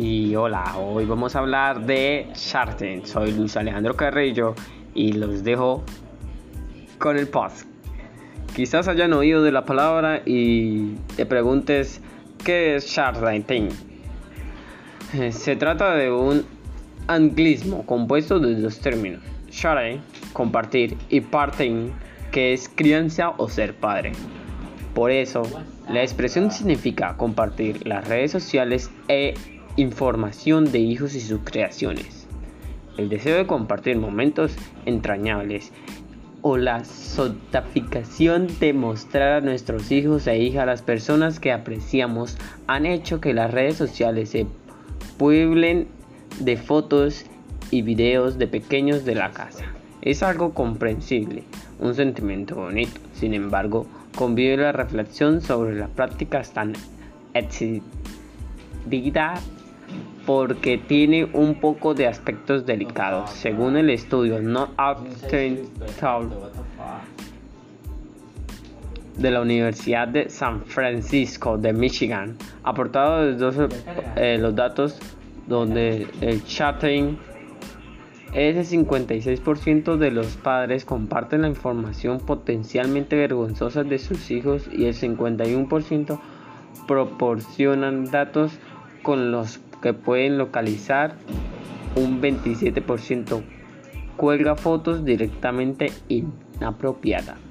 Y hola, hoy vamos a hablar de Shark Soy Luis Alejandro Carrillo y los dejo con el post. Quizás hayan oído de la palabra y te preguntes qué es Shark Tank. Se trata de un anglismo compuesto de dos términos: share, compartir, y parting, que es crianza o ser padre. Por eso, la expresión significa compartir las redes sociales e información de hijos y sus creaciones. El deseo de compartir momentos entrañables o la sotaficación de mostrar a nuestros hijos e hijas a las personas que apreciamos han hecho que las redes sociales se pueblen de fotos y videos de pequeños de la casa. Es algo comprensible, un sentimiento bonito. Sin embargo, convive la reflexión sobre las prácticas tan exhibidas porque tiene un poco de aspectos delicados. Según el estudio No de la Universidad de San Francisco de Michigan, aportado eh, los datos donde el chatting ese 56% de los padres comparten la información potencialmente vergonzosa de sus hijos y el 51% proporcionan datos con los que pueden localizar, un 27% cuelga fotos directamente inapropiadas.